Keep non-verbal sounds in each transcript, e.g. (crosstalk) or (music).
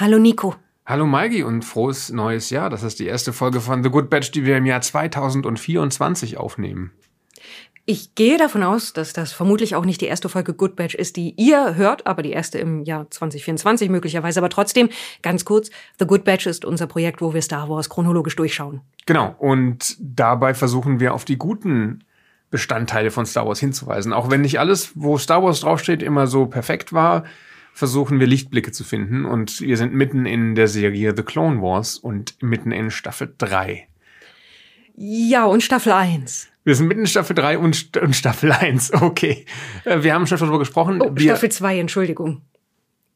Hallo Nico. Hallo Maigi und frohes neues Jahr. Das ist die erste Folge von The Good Batch, die wir im Jahr 2024 aufnehmen. Ich gehe davon aus, dass das vermutlich auch nicht die erste Folge Good Batch ist, die ihr hört, aber die erste im Jahr 2024 möglicherweise. Aber trotzdem, ganz kurz, The Good Batch ist unser Projekt, wo wir Star Wars chronologisch durchschauen. Genau, und dabei versuchen wir auf die guten Bestandteile von Star Wars hinzuweisen. Auch wenn nicht alles, wo Star Wars draufsteht, immer so perfekt war, versuchen wir Lichtblicke zu finden. Und wir sind mitten in der Serie The Clone Wars und mitten in Staffel 3. Ja, und Staffel 1. Wir sind mitten in Staffel 3 und, St und Staffel 1. Okay. Äh, wir haben schon darüber gesprochen. Oh, wir Staffel 2, Entschuldigung.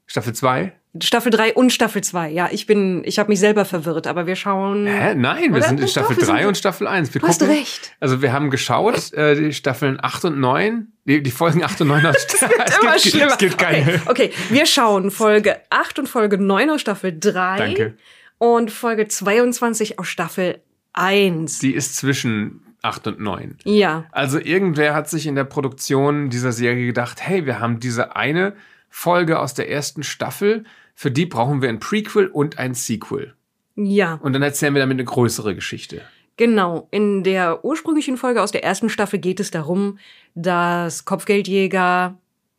Staffel 2? Staffel 3 und Staffel 2. Ja, ich bin, ich habe mich selber verwirrt, aber wir schauen. Hä? Nein, wir sind in Doch, Staffel wir sind- 3 und Staffel 1. Wir Du hast gucken- recht. Also wir haben geschaut, äh, die Staffeln 8 und 9, die, die Folgen 8 und 9 aus (laughs) (laughs) es Immer gibt, schlimmer. Es gibt keine. Okay, okay, wir schauen Folge 8 und Folge 9 aus Staffel 3. Danke. Und Folge 22 aus Staffel 1. Die ist zwischen 8 und 9. ja. Also irgendwer hat sich in der Produktion dieser Serie gedacht, hey, wir haben diese eine Folge aus der ersten Staffel, für die brauchen wir ein Prequel und ein Sequel. Ja, Und dann erzählen wir damit eine größere Geschichte. genau. In der ursprünglichen Folge aus der ersten Staffel geht es darum, dass Kopfgeldjäger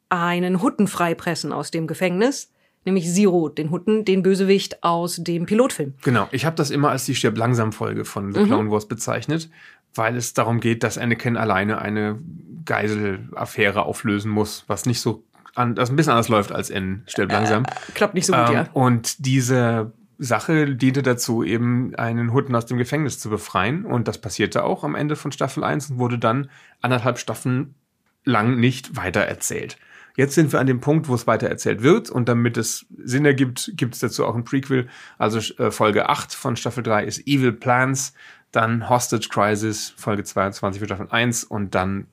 einen Hutten freipressen aus dem Gefängnis. Nämlich Zero, den Hutten, den Bösewicht aus dem Pilotfilm. Genau, ich habe das immer als die Stirb langsam Folge von The Clone Wars bezeichnet, weil es darum geht, dass Anakin alleine eine Geiselaffäre auflösen muss, was nicht so an, das ein bisschen anders läuft als in Stirb langsam. Klappt nicht so gut, Ähm, ja. Und diese Sache diente dazu, eben einen Hutten aus dem Gefängnis zu befreien. Und das passierte auch am Ende von Staffel 1 und wurde dann anderthalb Staffeln lang nicht weitererzählt. Jetzt sind wir an dem Punkt, wo es weitererzählt wird. Und damit es Sinn ergibt, gibt es dazu auch ein Prequel. Also äh, Folge 8 von Staffel 3 ist Evil Plans, dann Hostage Crisis, Folge 22 für Staffel 1 und dann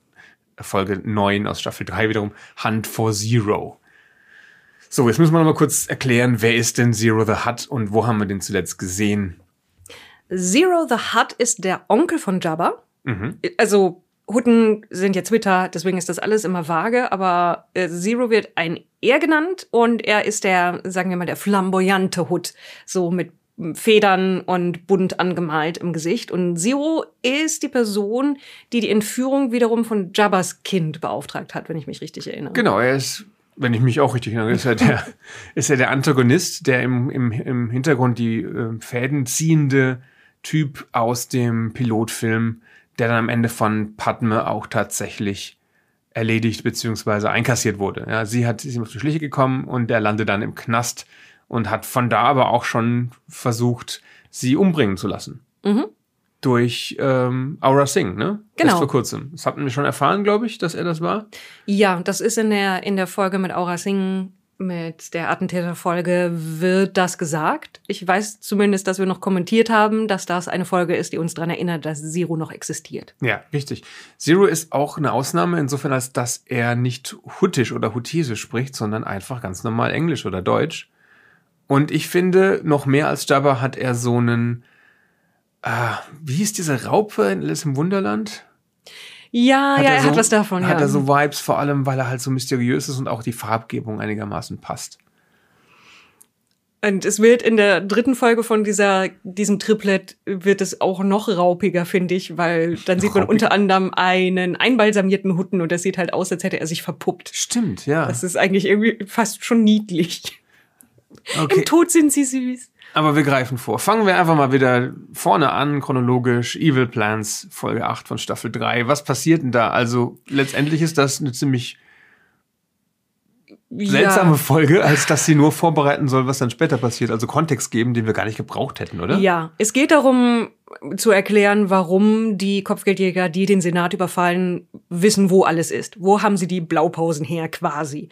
Folge 9 aus Staffel 3 wiederum Hunt for Zero. So, jetzt müssen wir noch mal kurz erklären, wer ist denn Zero the Hutt und wo haben wir den zuletzt gesehen? Zero the Hutt ist der Onkel von Jabba. Mhm. Also Hutten sind ja Twitter, deswegen ist das alles immer vage, aber äh, Zero wird ein Er genannt und er ist der, sagen wir mal, der flamboyante Hut, so mit Federn und bunt angemalt im Gesicht. Und Zero ist die Person, die die Entführung wiederum von Jabbas Kind beauftragt hat, wenn ich mich richtig erinnere. Genau, er ist, wenn ich mich auch richtig erinnere, ist er der, (laughs) ist er der Antagonist, der im, im, im Hintergrund die äh, Fäden ziehende Typ aus dem Pilotfilm, der dann am Ende von Padme auch tatsächlich erledigt bzw. einkassiert wurde. Ja, sie hat sie ist ihm auf die Schliche gekommen und er landet dann im Knast und hat von da aber auch schon versucht, sie umbringen zu lassen. Mhm. Durch ähm, Aura Singh, ne? Genau. Erst vor kurzem. Das hatten wir schon erfahren, glaube ich, dass er das war. Ja, das ist in der, in der Folge mit Aura Singh, mit der Attentäterfolge, wird das gesagt. Ich weiß zumindest, dass wir noch kommentiert haben, dass das eine Folge ist, die uns daran erinnert, dass Zero noch existiert. Ja, richtig. Zero ist auch eine Ausnahme insofern, als dass er nicht Huttisch oder Hutesisch spricht, sondern einfach ganz normal Englisch oder Deutsch. Und ich finde, noch mehr als Jabba hat er so einen, ah, wie hieß diese Raupe in Alice im Wunderland? Ja, ja, er so, hat was davon, Hat ja. er so Vibes, vor allem, weil er halt so mysteriös ist und auch die Farbgebung einigermaßen passt. Und es wird in der dritten Folge von dieser, diesem Triplet wird es auch noch raupiger, finde ich, weil dann sieht man unter anderem einen einbalsamierten Hutten und das sieht halt aus, als hätte er sich verpuppt. Stimmt, ja. Das ist eigentlich irgendwie fast schon niedlich. Okay. Im Tod sind sie süß. Aber wir greifen vor. Fangen wir einfach mal wieder vorne an, chronologisch. Evil Plans, Folge 8 von Staffel 3. Was passiert denn da? Also, letztendlich ist das eine ziemlich seltsame Ja. Folge, als dass sie nur vorbereiten soll, was dann später passiert. Also Kontext geben, den wir gar nicht gebraucht hätten, oder? Ja, es geht darum zu erklären, warum die Kopfgeldjäger, die den Senat überfallen, wissen, wo alles ist. Wo haben sie die Blaupausen her quasi.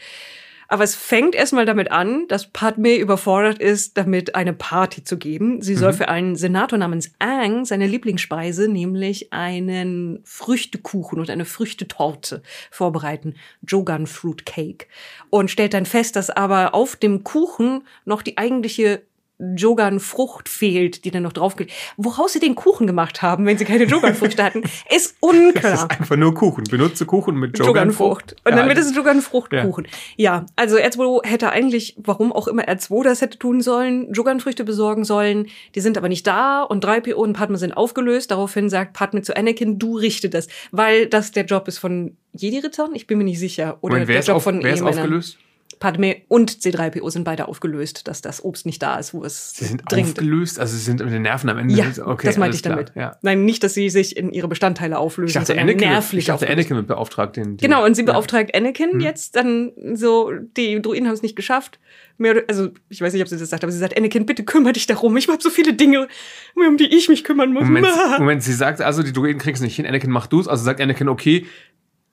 Aber es fängt erstmal damit an, dass Padme überfordert ist, damit eine Party zu geben. Sie soll für einen Senator namens Aang seine Lieblingsspeise, nämlich einen Früchtekuchen und eine Früchtetorte vorbereiten. Jogan Fruit Cake. Und stellt dann fest, dass aber auf dem Kuchen noch die eigentliche Jogan-Frucht fehlt, die dann noch drauf geht. Woraus sie den Kuchen gemacht haben, wenn sie keine Jogan-Früchte (laughs) hatten, ist unklar. Das ist einfach nur Kuchen. Benutze Kuchen mit Jogan-Frucht. Und dann wird es Jogan-Fruchtkuchen. Ja. ja, also R2 hätte eigentlich, warum auch immer R2 das hätte tun sollen, Jogan-Früchte besorgen sollen. Die sind aber nicht da und 3PO und Padme sind aufgelöst. Daraufhin sagt Padme zu Anakin, du richte das, weil das der Job ist von Jedi-Rittern? Ich bin mir nicht sicher. Oder Moment, wer der Job auf, von wer ist aufgelöst? Padme und C3PO sind beide aufgelöst, dass das Obst nicht da ist, wo es Sie sind dringend. aufgelöst? Also sie sind mit den Nerven am Ende? Ja, okay, das meinte ich damit. Ja. Nein, nicht, dass sie sich in ihre Bestandteile auflösen, ich dachte, Anakin, nervlich Ich dachte, Anakin wird beauftragt. Den, den genau, und sie beauftragt ja. Anakin hm. jetzt dann so, die Druiden haben es nicht geschafft. Mehr, also ich weiß nicht, ob sie das sagt, aber sie sagt, Anakin, bitte kümmere dich darum. Ich habe so viele Dinge, um die ich mich kümmern muss. Moment, (laughs) Moment, sie sagt also, die Druiden kriegen es nicht hin, Anakin mach du es. Also sagt Anakin, okay,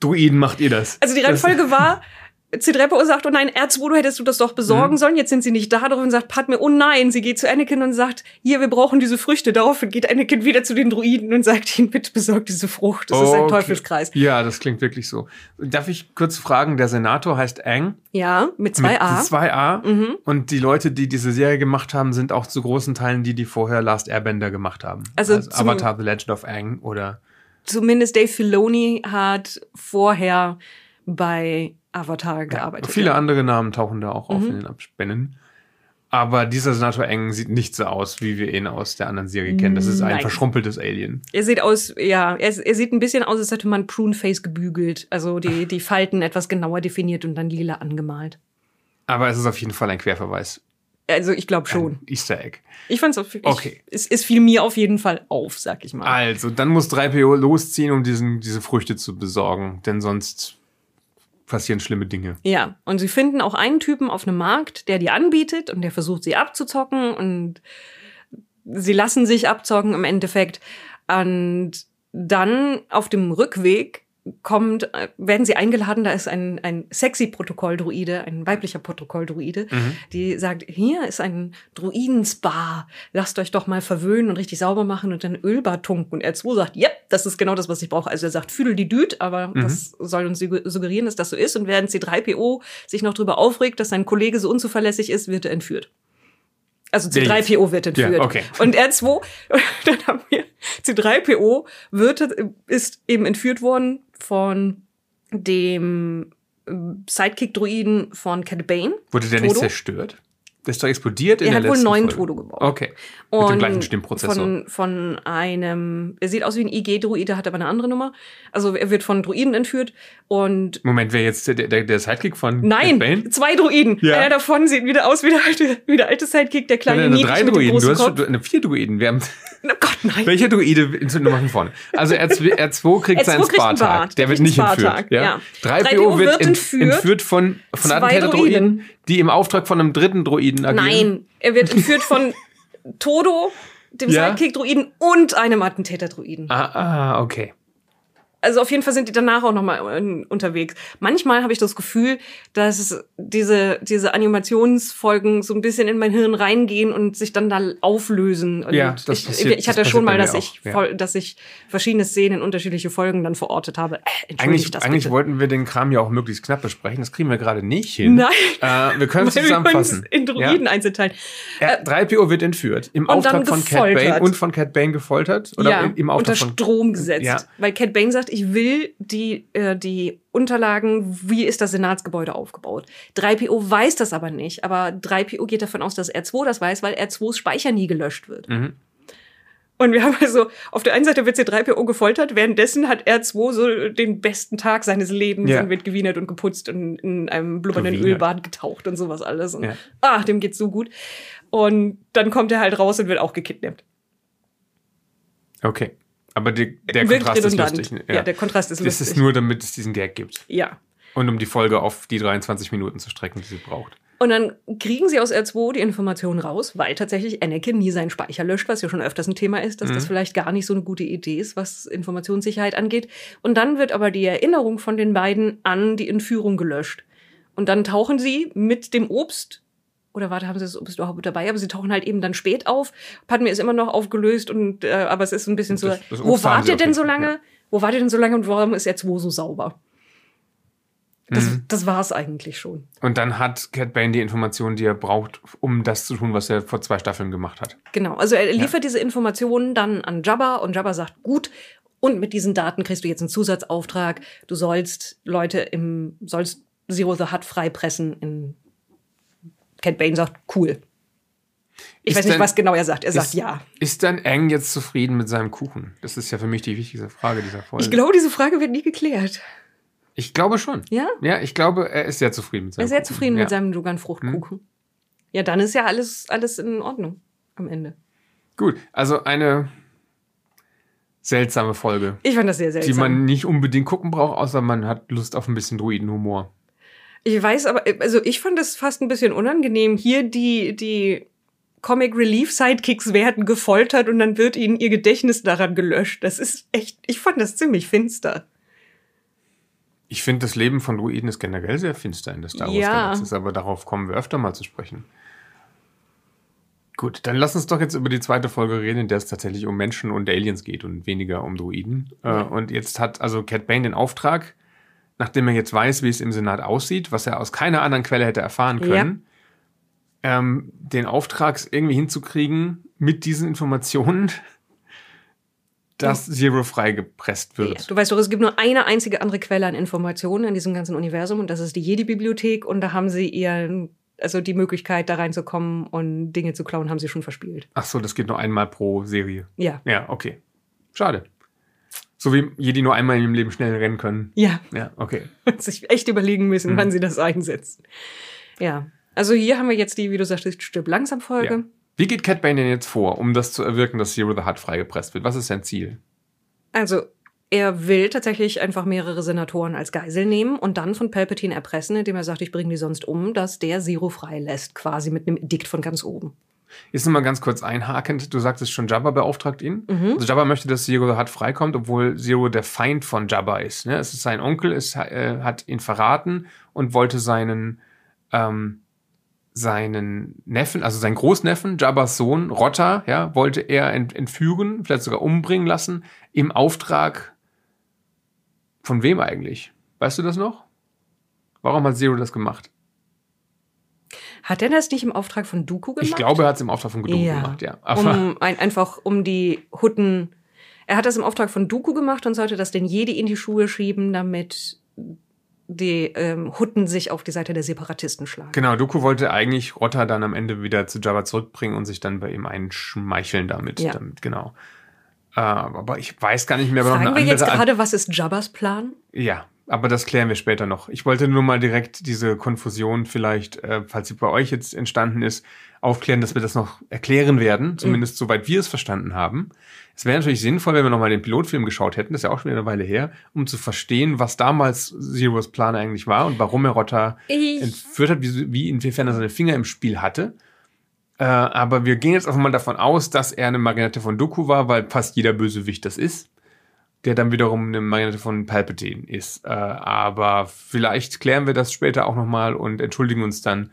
Druiden macht ihr das. Also die Reihenfolge war, (laughs) C3PO sagt, oh nein, R2, du hättest du das doch besorgen mhm. sollen, jetzt sind sie nicht da. Daraufhin sagt Padme, oh nein, sie geht zu Anakin und sagt, hier, wir brauchen diese Früchte. Daraufhin geht Anakin wieder zu den Druiden und sagt ihnen, bitte besorgt diese Frucht. Das oh, ist ein okay. Teufelskreis. Ja, das klingt wirklich so. Darf ich kurz fragen, der Senator heißt Ang? Ja, mit zwei A. Mit zwei A. Mhm. Und die Leute, die diese Serie gemacht haben, sind auch zu großen Teilen die, die vorher Last Airbender gemacht haben. Also, also Avatar, The Legend of Ang oder... Zumindest Dave Filoni hat vorher bei Avatar gearbeitet. Ja, viele ja. andere Namen tauchen da auch auf mhm. in den Abspännen. Aber dieser Senator Eng sieht nicht so aus, wie wir ihn aus der anderen Serie kennen. Das ist ein Nein. verschrumpeltes Alien. Er sieht aus, ja, er, er, sieht ein bisschen aus, als hätte man Pruneface gebügelt. Also die, (laughs) die Falten etwas genauer definiert und dann lila angemalt. Aber es ist auf jeden Fall ein Querverweis. Also ich glaube schon. Ein Easter Egg. Ich fand's auch Okay. Es, es fiel mir auf jeden Fall auf, sag ich mal. Also, dann muss 3PO losziehen, um diesen, diese Früchte zu besorgen. Denn sonst passieren schlimme Dinge. Ja, und sie finden auch einen Typen auf einem Markt, der die anbietet und der versucht, sie abzuzocken und sie lassen sich abzocken im Endeffekt. Und dann auf dem Rückweg kommt, äh, werden sie eingeladen, da ist ein, ein sexy Protokolldruide, ein weiblicher Protokolldruide, mhm. die sagt, hier ist ein Druidenspa, lasst euch doch mal verwöhnen und richtig sauber machen und dann Ölbad tunken. Und R2 sagt, ja, das ist genau das, was ich brauche. Also er sagt, füdel die Düt, aber mhm. das soll uns suggerieren, dass das so ist. Und während C3PO sich noch darüber aufregt, dass sein Kollege so unzuverlässig ist, wird er entführt. Also C3PO wird entführt. Ja, okay. Und R2, (laughs) dann haben wir C3PO wird, ist eben entführt worden von dem Sidekick-Druiden von Cat Bane. Wurde der Todo. nicht zerstört? Der ist doch explodiert in er der letzten Er hat wohl neun Todo gebaut. Okay. Mit und dem gleichen Stimmprozessor. Von, von einem, er sieht aus wie ein IG-Druide, hat aber eine andere Nummer. Also er wird von Druiden entführt und. Moment, wer jetzt der, der, der Sidekick von Nein, Bane? zwei Druiden. Ja. Einer davon sieht wieder aus wie der alte, wie der alte Sidekick, der kleine Niedrig drei mit Druiden. du hast Kopf. Eine vier Druiden. Wir haben oh Gott, nein. Welcher Druide wir von vorne? Also R2, (laughs) R2 kriegt R2 seinen Spartag. Der wird nicht entführt. Ja? ja. 3PO wird entführt, entführt von, von Attentäter-Druiden, die im Auftrag von einem dritten Druiden agieren. Nein, er wird entführt von (laughs) Todo, dem ja? Sidekick-Druiden und einem Attentäter-Druiden. Ah, ah, okay also auf jeden Fall sind die danach auch nochmal unterwegs. Manchmal habe ich das Gefühl, dass diese, diese Animationsfolgen so ein bisschen in mein Hirn reingehen und sich dann da auflösen. Und ja, das ich, passiert, ich hatte das schon mal, dass ich, ja. dass ich verschiedene Szenen in unterschiedliche Folgen dann verortet habe. Äh, eigentlich eigentlich wollten wir den Kram ja auch möglichst knapp besprechen. Das kriegen wir gerade nicht hin. Nein. Äh, wir können es (laughs) zusammenfassen. in Druiden ja. einzelteilen. Äh, 3PO wird entführt. Im Auftrag von Cat Bane und von Cat Bane gefoltert. Oder ja, im Auftrag unter Strom gesetzt. Ja. Weil Cat Bane sagt, ich will die, äh, die Unterlagen, wie ist das Senatsgebäude aufgebaut. 3PO weiß das aber nicht, aber 3PO geht davon aus, dass R2 das weiß, weil R2s Speicher nie gelöscht wird. Mhm. Und wir haben also, auf der einen Seite wird C3PO gefoltert, währenddessen hat R2 so den besten Tag seines Lebens ja. und wird gewienert und geputzt und in einem blubbernden Gewienert. Ölbad getaucht und sowas alles. Und, ja. ah, dem geht's so gut. Und dann kommt er halt raus und wird auch gekidnappt. Okay. Aber die, der Kontrast ist lustig. Ja. ja. der Kontrast ist lustig. Das ist nur, damit es diesen Gag gibt. Ja. Und um die Folge auf die 23 Minuten zu strecken, die sie braucht. Und dann kriegen sie aus R2 die Informationen raus, weil tatsächlich Anakin nie seinen Speicher löscht, was ja schon öfters ein Thema ist, dass mhm. das vielleicht gar nicht so eine gute Idee ist, was Informationssicherheit angeht. Und dann wird aber die Erinnerung von den beiden an die Entführung gelöscht. Und dann tauchen sie mit dem Obst oder warte, haben sie Obst überhaupt dabei? Aber sie tauchen halt eben dann spät auf. Padme ist immer noch aufgelöst und äh, aber es ist ein bisschen so. Das, das wo wart ihr denn so lange? Ja. Wo wart ihr denn so lange und warum ist R2 so sauber? Das, Mhm. das war es eigentlich schon. Und dann hat Cat Bane die Informationen, die er braucht, um das zu tun, was er vor zwei Staffeln gemacht hat. Genau. Also er liefert diese Informationen dann an Jabba und Jabba sagt, gut, und mit diesen Daten kriegst du jetzt einen Zusatzauftrag. Du sollst Leute im, sollst Zero the Hutt freipressen. In Cat Bane sagt, cool. Ich Ist weiß nicht, denn- was genau er sagt. Er sagt ist, ja. Ist dann Aang jetzt zufrieden mit seinem Kuchen? Das ist ja für mich die wichtigste Frage dieser Folge. Ich glaube, diese Frage wird nie geklärt. Ich glaube schon. Ja? Ja, ich glaube, er ist sehr zufrieden mit Er seinem ist sehr Kuchen. zufrieden ja. mit seinem Dugan-Fruchtkuchen. Ja, dann ist ja alles, alles in Ordnung am Ende. Gut, also eine seltsame Folge, Ich fand das sehr die seltsam. man nicht unbedingt gucken braucht, außer man hat Lust auf ein bisschen Druidenhumor. Ich weiß aber, also ich fand das fast ein bisschen unangenehm. Hier die, die Comic Relief Sidekicks werden gefoltert und dann wird ihnen ihr Gedächtnis daran gelöscht. Das ist echt, ich fand das ziemlich finster. Ich finde, das Leben von Druiden ist generell sehr finster in der Star Wars Ja. Galaxis, aber darauf kommen wir öfter mal zu sprechen. Gut, dann lass uns doch jetzt über die zweite Folge reden, in der es tatsächlich um Menschen und Aliens geht und weniger um Druiden. Äh, und jetzt hat also Cat Bane den Auftrag, nachdem er jetzt weiß, wie es im Senat aussieht, was er aus keiner anderen Quelle hätte erfahren können, ähm, den Auftrag irgendwie hinzukriegen mit diesen Informationen, (laughs) dass Zero freigepresst wird. Ja, du weißt doch, es gibt nur eine einzige andere Quelle an Informationen in diesem ganzen Universum und das ist die Jedi-Bibliothek und da haben sie ihren, also die Möglichkeit, da reinzukommen und Dinge zu klauen, haben sie schon verspielt. Ach so, das geht nur einmal pro Serie. Ja. Ja, okay. Schade. So wie Jedi nur einmal in ihrem Leben schnell rennen können. Ja, Ja, okay. (laughs) und sich echt überlegen müssen, Mhm. wann sie das einsetzen. Ja. Also hier haben wir jetzt die, wie du sagtest, Stirb langsam Folge. Ja. Wie geht Cat Bane denn jetzt vor, um das zu erwirken, dass Zero the Hutt freigepresst wird? Was ist sein Ziel? Also, er will tatsächlich einfach mehrere Senatoren als Geisel nehmen und dann von Palpatine erpressen, indem er sagt, ich bringe die sonst um, dass der Zero freilässt, quasi mit einem Edikt von ganz oben. Jetzt nochmal ganz kurz einhakend. Du sagtest schon, Jabba beauftragt ihn. Mhm. Also Jabba möchte, dass Zero Hutt freikommt, obwohl Zero der Feind von Jabba ist. Ne? Es ist sein Onkel, es äh, hat ihn verraten und wollte seinen, ähm, seinen Neffen, also seinen Großneffen, Jabbas Sohn, Rotta, ja, wollte er ent entführen, vielleicht sogar umbringen lassen, im Auftrag von wem eigentlich? Weißt du das noch? Warum hat Zero das gemacht? Hat er das nicht im Auftrag von Dooku gemacht? Ich glaube, er hat es im Auftrag von Geduld ja. gemacht, ja. Aber um ein, einfach um die Hutten. Er hat das im Auftrag von Dooku gemacht und sollte das den Jedi in die Schuhe schieben, damit die ähm, Hutten sich auf die Seite der Separatisten schlagen. Genau, Doku wollte eigentlich Rotta dann am Ende wieder zu Jabba zurückbringen und sich dann bei ihm einschmeicheln damit. Ja. damit genau. Äh, aber ich weiß gar nicht mehr, aber noch eine wir jetzt gerade, was ist Jabbas Plan? ja, aber das klären wir später noch. Ich wollte nur mal direkt diese Konfusion vielleicht, äh, falls sie bei euch jetzt entstanden ist, aufklären, dass wir das noch erklären werden, zumindest soweit wir es verstanden haben. Es wäre natürlich sinnvoll, wenn wir nochmal den Pilotfilm geschaut hätten, das ist ja auch schon wieder eine Weile her, um zu verstehen, was damals Zeros Plan eigentlich war und warum er Rotta Ich- entführt hat, wie, wie inwiefern er seine Finger im Spiel hatte. Äh, aber wir gehen jetzt einfach mal davon aus, dass er eine Marionette von Doku war, weil fast jeder Bösewicht das ist. Der dann wiederum eine Marionette von Palpatine ist. Äh, aber vielleicht klären wir das später auch nochmal und entschuldigen uns dann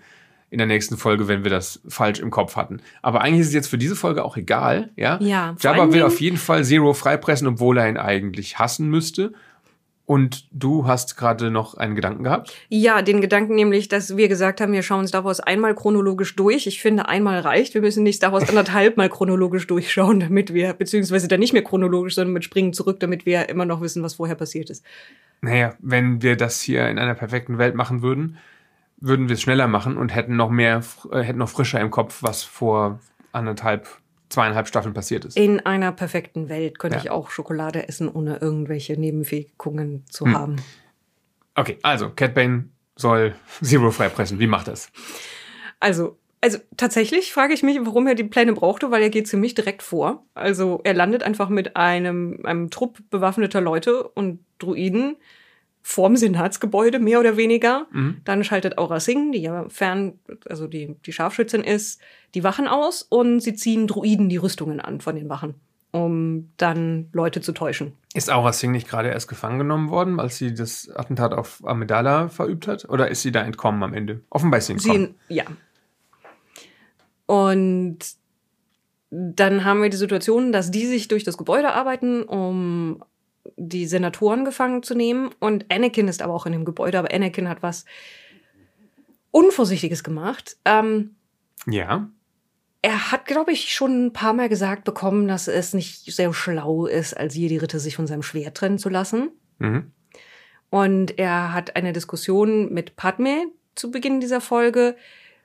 in der nächsten Folge, wenn wir das falsch im Kopf hatten. Aber eigentlich ist es jetzt für diese Folge auch egal, ja? Ja, Jabba will auf jeden Fall Zero freipressen, obwohl er ihn eigentlich hassen müsste. Und du hast gerade noch einen Gedanken gehabt? Ja, den Gedanken nämlich, dass wir gesagt haben, wir schauen Star Wars einmal chronologisch durch. Ich finde, einmal reicht. Wir müssen nicht Star Wars anderthalb Mal chronologisch durchschauen, damit wir, beziehungsweise dann nicht mehr chronologisch, sondern mit Springen zurück, damit wir immer noch wissen, was vorher passiert ist. Naja, wenn wir das hier in einer perfekten Welt machen würden, würden wir es schneller machen und hätten noch mehr, äh, hätten noch frischer im Kopf, was vor anderthalb, zweieinhalb Staffeln passiert ist. In einer perfekten Welt könnte Ja. ich auch Schokolade essen, ohne irgendwelche Nebenwirkungen zu Hm. haben. Okay, also, Cat Bane soll Zero freipressen. Wie macht das? Also, also tatsächlich frage ich mich, warum er die Pläne brauchte, weil er geht ziemlich direkt vor. Also er landet einfach mit einem, einem Trupp bewaffneter Leute und Druiden vorm Senatsgebäude, mehr oder weniger. Mhm. Dann schaltet Aura Singh, die ja fern, also die, die Scharfschützin ist, die Wachen aus und sie ziehen Druiden die Rüstungen an von den Wachen, um dann Leute zu täuschen. Ist Aura Singh nicht gerade erst gefangen genommen worden, als sie das Attentat auf Amidala verübt hat? Oder ist sie da entkommen am Ende? Offenbar ist sie entkommen. Sie, ja. Und dann haben wir die Situation, dass die sich durch das Gebäude arbeiten, um die Senatoren gefangen zu nehmen. Und Anakin ist aber auch in dem Gebäude, aber Anakin hat was Unvorsichtiges gemacht. Ähm, Ja. er hat, glaube ich, schon ein paar Mal gesagt bekommen, dass es nicht sehr schlau ist, als Jedi-Ritter sich von seinem Schwert trennen zu lassen. Mhm. Und er hat eine Diskussion mit Padme zu Beginn dieser Folge,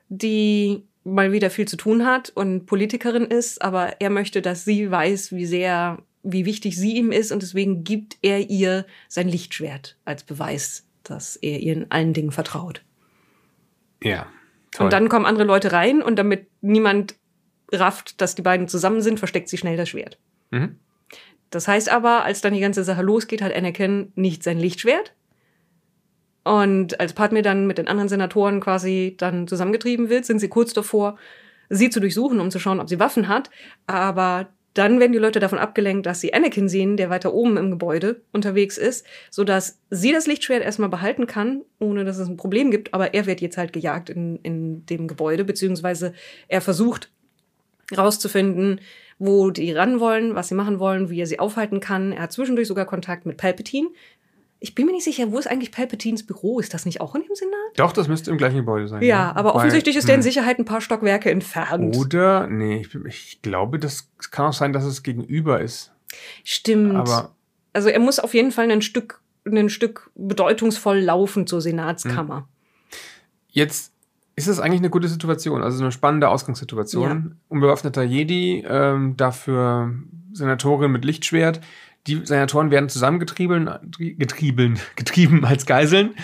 die mal wieder viel zu tun hat und Politikerin ist, aber er möchte, dass sie weiß, wie sehr, wie wichtig sie ihm ist und deswegen gibt er ihr sein Lichtschwert als Beweis, dass er ihr in allen Dingen vertraut. Ja. Toll. Und dann kommen andere Leute rein und damit niemand rafft, dass die beiden zusammen sind, versteckt sie schnell das Schwert. Mhm. Das heißt aber, als dann die ganze Sache losgeht, hat Anakin nicht sein Lichtschwert. Und als Padme dann mit den anderen Senatoren quasi dann zusammengetrieben wird, sind sie kurz davor, sie zu durchsuchen, um zu schauen, ob sie Waffen hat. Aber dann werden die Leute davon abgelenkt, dass sie Anakin sehen, der weiter oben im Gebäude unterwegs ist, sodass sie das Lichtschwert erstmal behalten kann, ohne dass es ein Problem gibt. Aber er wird jetzt halt gejagt in, in dem Gebäude, beziehungsweise er versucht rauszufinden, wo die ran wollen, was sie machen wollen, wie er sie aufhalten kann. Er hat zwischendurch sogar Kontakt mit Palpatine. Ich bin mir nicht sicher, wo ist eigentlich Palpatines Büro? Ist das nicht auch in dem Senat? Doch, das müsste im gleichen Gebäude sein. Ja, aber Weil- offensichtlich ist der in hm. Sicherheit ein paar Stockwerke entfernt. Oder, nee, ich, ich glaube, das kann auch sein, dass es gegenüber ist. Stimmt. Aber also er muss auf jeden Fall ein Stück, ein Stück bedeutungsvoll laufen zur Senatskammer. Hm. jetzt ist es eigentlich eine gute Situation, also eine spannende Ausgangssituation. Unbewaffneter Jedi, ähm, dafür Senatorin mit Lichtschwert. Die Senatoren werden zusammengetrieben, getrieben, (laughs) getrieben als Geiseln.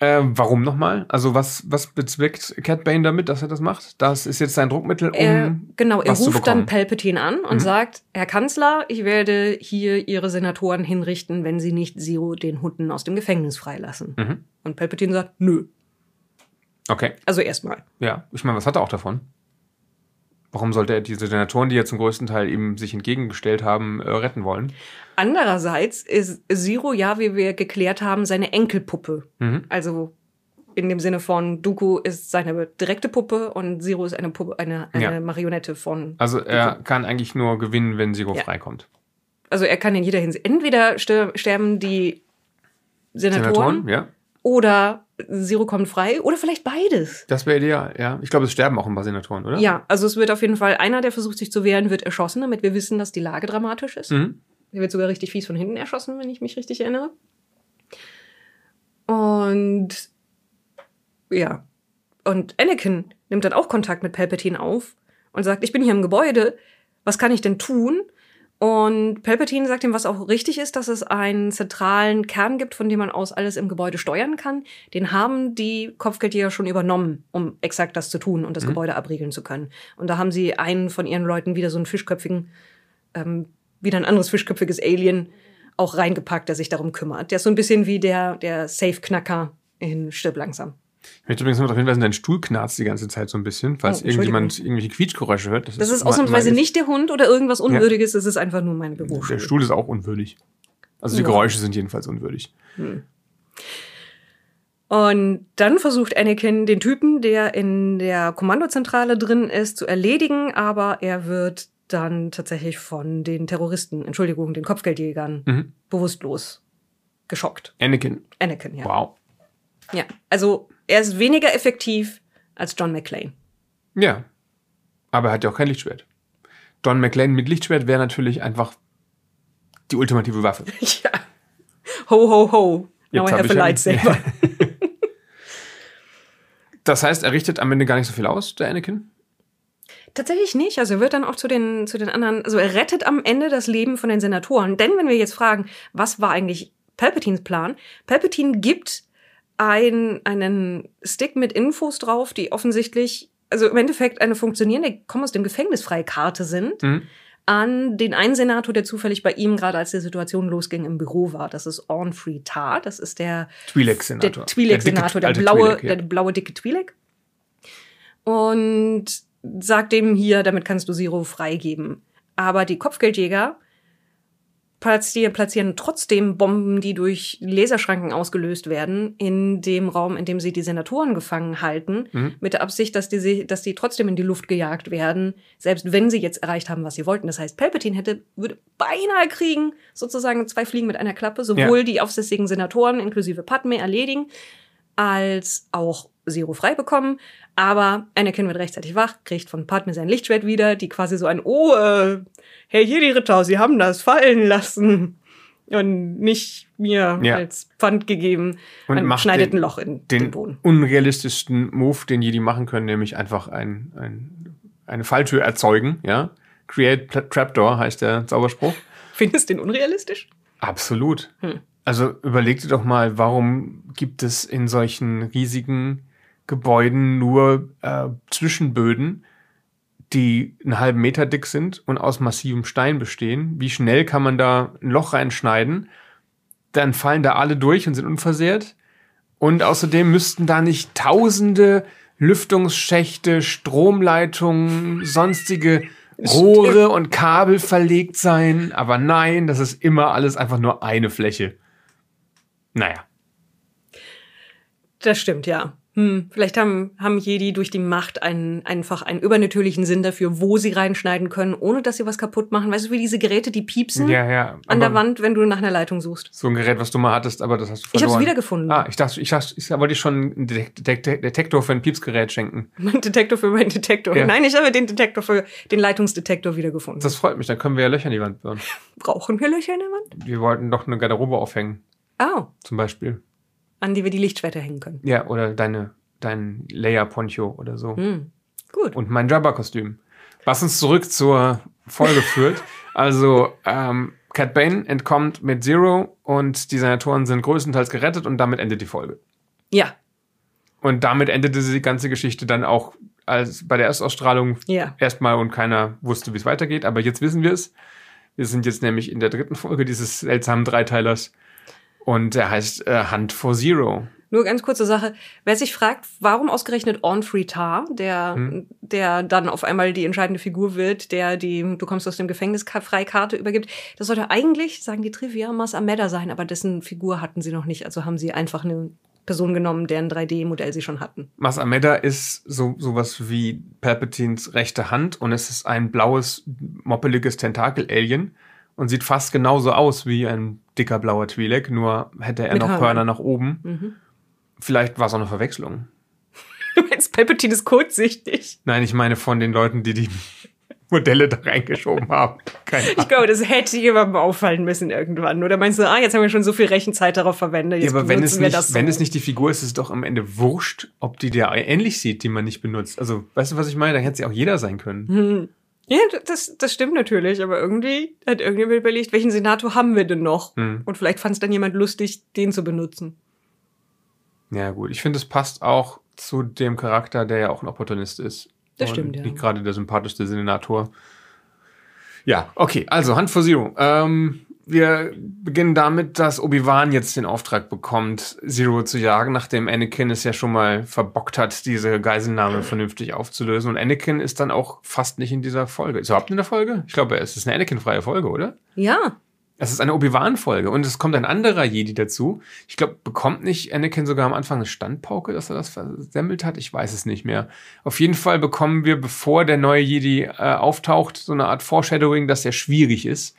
Ähm, warum nochmal? Also was, was bezweckt Cat Bane damit, dass er das macht? Das ist jetzt sein Druckmittel, um Er, genau, er ruft dann. Palpatine an und Mhm. sagt, Herr Kanzler, ich werde hier Ihre Senatoren hinrichten, wenn Sie nicht Zero den Hunden aus dem Gefängnis freilassen. Mhm. Und Palpatine sagt, nö. Okay, Also erstmal. ja. Ich meine, was hat er auch davon? Warum sollte er diese Senatoren, die ja zum größten Teil ihm sich entgegengestellt haben, äh, retten wollen? Andererseits ist Zero ja, wie wir geklärt haben, seine Enkelpuppe. Mhm. Also in dem Sinne von Dooku ist seine direkte Puppe und Zero ist eine Puppe, eine, eine Ja. Marionette von. Also er kann eigentlich nur gewinnen, wenn Zero Ja. freikommt. Also er kann in jeder Hinsicht. Entweder ster sterben die Senatoren, ja. oder Zero kommt frei oder vielleicht beides. Das wäre ideal, ja. Ich glaube, es sterben auch ein paar Senatoren, oder? Ja, also es wird auf jeden Fall einer, der versucht sich zu wehren, wird erschossen, damit wir wissen, dass die Lage dramatisch ist. Mhm. Der wird sogar richtig fies von hinten erschossen, wenn ich mich richtig erinnere. Und ja. Und Anakin nimmt dann auch Kontakt mit Palpatine auf und sagt, ich bin hier im Gebäude, was kann ich denn tun? Und Palpatine sagt ihm, was auch richtig ist, dass es einen zentralen Kern gibt, von dem man aus alles im Gebäude steuern kann. Den haben die Kopfgeldjäger schon übernommen, um exakt das zu tun und das Mhm. Gebäude abriegeln zu können. Und da haben sie einen von ihren Leuten wieder so einen fischköpfigen ähm, wieder ein anderes fischköpfiges Alien auch reingepackt, der sich darum kümmert. Der ist so ein bisschen wie der, der Safe-Knacker in Stirb langsam. Ich möchte übrigens noch darauf hinweisen, dein Stuhl knarzt die ganze Zeit so ein bisschen, falls Oh, irgendjemand irgendwelche Quietschgeräusche hört. Das ist ma- ausnahmsweise nicht der Hund oder irgendwas Unwürdiges, es ist einfach nur mein Bürostuhl. Der Stuhl ist auch unwürdig. Also die Ja. Geräusche sind jedenfalls unwürdig. Und dann versucht Anakin, den Typen, der in der Kommandozentrale drin ist, zu erledigen, aber er wird dann tatsächlich von den Terroristen, Entschuldigung, den Kopfgeldjägern, Mhm. bewusstlos geschockt. Anakin. Anakin, ja. Wow. Ja, also er ist weniger effektiv als John McClane. Ja. Aber er hat ja auch kein Lichtschwert. Don McLean mit Lichtschwert wäre natürlich einfach die ultimative Waffe. (laughs) Ja. Ho, ho, ho. Now Jetzt I have a lightsaber. (laughs) Das heißt, er richtet am Ende gar nicht so viel aus, der Anakin? Tatsächlich nicht. Also er wird dann auch zu den, zu den anderen, also er rettet am Ende das Leben von den Senatoren. Denn wenn wir jetzt fragen, was war eigentlich Palpatines Plan? Palpatine gibt ein, einen Stick mit Infos drauf, die offensichtlich, also im Endeffekt eine funktionierende Komm aus dem Gefängnis freie Karte sind, Mhm. an den einen Senator, der zufällig bei ihm gerade als die Situation losging im Büro war. Das ist Ornfree Tar. Das ist der Twi'lek-Senator. der Twi'lek-Senator, der, alte blaue, Twi'lek, ja. der blaue dicke Twi'lek. Und sagt dem hier, damit kannst du Zero freigeben. Aber die Kopfgeldjäger platzieren, platzieren trotzdem Bomben, die durch Laserschranken ausgelöst werden, in dem Raum, in dem sie die Senatoren gefangen halten, Mhm. mit der Absicht, dass die, sie- dass die trotzdem in die Luft gejagt werden, selbst wenn sie jetzt erreicht haben, was sie wollten. Das heißt, Palpatine hätte, würde beinahe kriegen, sozusagen zwei Fliegen mit einer Klappe, sowohl die aufsässigen Senatoren inklusive Padme erledigen, als auch Zero frei bekommen. Aber Anakin wird rechtzeitig wach, kriegt von Padme sein Lichtschwert wieder, die quasi so ein, oh, äh, Herr Jedi-Ritter, Sie haben das fallen lassen. Und nicht mir Ja. als Pfand gegeben. Und macht schneidet den- ein Loch in den, Den Boden. unrealistischsten Move, den Jedi machen können, nämlich einfach ein, ein, eine Falltür erzeugen, ja. Create Trapdoor heißt der Zauberspruch. Findest du den unrealistisch? Absolut. Hm. Also überleg dir doch mal, warum gibt es in solchen riesigen Gebäuden nur äh, Zwischenböden, die einen halben Meter dick sind und aus massivem Stein bestehen? Wie schnell kann man da ein Loch reinschneiden? Dann fallen da alle durch und sind unversehrt. Und außerdem müssten da nicht tausende Lüftungsschächte, Stromleitungen, sonstige Rohre und Kabel verlegt sein. Aber nein, das ist immer alles einfach nur eine Fläche. Naja. Das stimmt, ja. Hm, vielleicht haben, haben Jedi durch die Macht einen, einfach einen übernatürlichen Sinn dafür, wo sie reinschneiden können, ohne dass sie was kaputt machen. Weißt du, wie diese Geräte, die piepsen Ja, ja. an der Wand, wenn du nach einer Leitung suchst? So ein Gerät, was du mal hattest, aber das hast du Ich verloren. hab's wiedergefunden. Ah, ich dachte, ich, dachte, ich wollte dir schon einen Detek- Detek- Detektor für ein Piepsgerät schenken. (laughs) Mein Detektor für meinen Detektor. Ja. Nein, ich habe den Detektor für den Leitungsdetektor wiedergefunden. Das freut mich, dann können wir ja Löcher in die Wand bauen. Brauchen wir Löcher in der Wand? Wir wollten doch eine Garderobe aufhängen, Oh, zum Beispiel. An die wir die Lichtschwerter hängen können. Ja, oder deine, dein Leia-Poncho oder so. Hm. Gut. Und mein Jabba-Kostüm. Was uns zurück zur Folge (laughs) führt. Also, ähm, Cat Bane entkommt mit Zero und die Senatoren sind größtenteils gerettet und damit endet die Folge. Ja, Und damit endete die ganze Geschichte dann auch als bei der Erstausstrahlung ja. erstmal und keiner wusste, wie es weitergeht. Aber jetzt wissen wir es. Wir sind jetzt nämlich in der dritten Folge dieses seltsamen Dreiteilers. Und er heißt äh, Hunt for Zero. Nur ganz kurze Sache. Wer sich fragt, warum ausgerechnet Orn Fritar, der, Hm. der dann auf einmal die entscheidende Figur wird, der die Du kommst aus dem Gefängnis Freikarte übergibt, das sollte eigentlich, sagen die Trivia, Mas Ameda sein, aber dessen Figur hatten sie noch nicht. Also haben sie einfach eine Person genommen, deren 3D-Modell sie schon hatten. Mas Ameda ist so sowas wie Palpatines rechte Hand und es ist ein blaues, moppeliges Tentakel-Alien und sieht fast genauso aus wie ein dicker blauer Twi'lek, nur hätte er Mit noch Hörnern. Hörner nach oben. Mhm. Vielleicht war es auch eine Verwechslung. (laughs) Du meinst, Palpatine ist kurzsichtig. Nein, ich meine von den Leuten, die die (laughs) Modelle da reingeschoben haben. Keine Ich glaube, das hätte jemandem auffallen müssen irgendwann. Oder meinst du, ah, jetzt haben wir schon so viel Rechenzeit darauf verwendet, Ja, aber wenn es, nicht, so. wenn es nicht die Figur ist, ist es doch am Ende wurscht, ob die der ähnlich sieht, die man nicht benutzt. Also, weißt du, was ich meine? Da hätte sie auch jeder sein können. Hm. Ja, das, das stimmt natürlich, aber irgendwie hat irgendjemand überlegt, welchen Senator haben wir denn noch? Hm. Und vielleicht fand es dann jemand lustig, den zu benutzen. Ja, gut. Ich finde, es passt auch zu dem Charakter, der ja auch ein Opportunist ist. Das Und stimmt, ja. Nicht gerade der sympathischste Senator. Ja, okay. Also, Hunt for Zero. Ähm, wir beginnen damit, dass Obi-Wan jetzt den Auftrag bekommt, Zero zu jagen, nachdem Anakin es ja schon mal verbockt hat, diese Geiselnahme vernünftig aufzulösen. Und Anakin ist dann auch fast nicht in dieser Folge. Ist er überhaupt in der Folge? Ich glaube, es ist eine Anakin-freie Folge, oder? Ja, Es ist eine Obi-Wan-Folge und es kommt ein anderer Jedi dazu. Ich glaube, bekommt nicht Anakin sogar am Anfang eine Standpauke, dass er das versemmelt hat? Ich weiß es nicht mehr. Auf jeden Fall bekommen wir, bevor der neue Jedi äh, auftaucht, so eine Art Foreshadowing, dass er schwierig ist.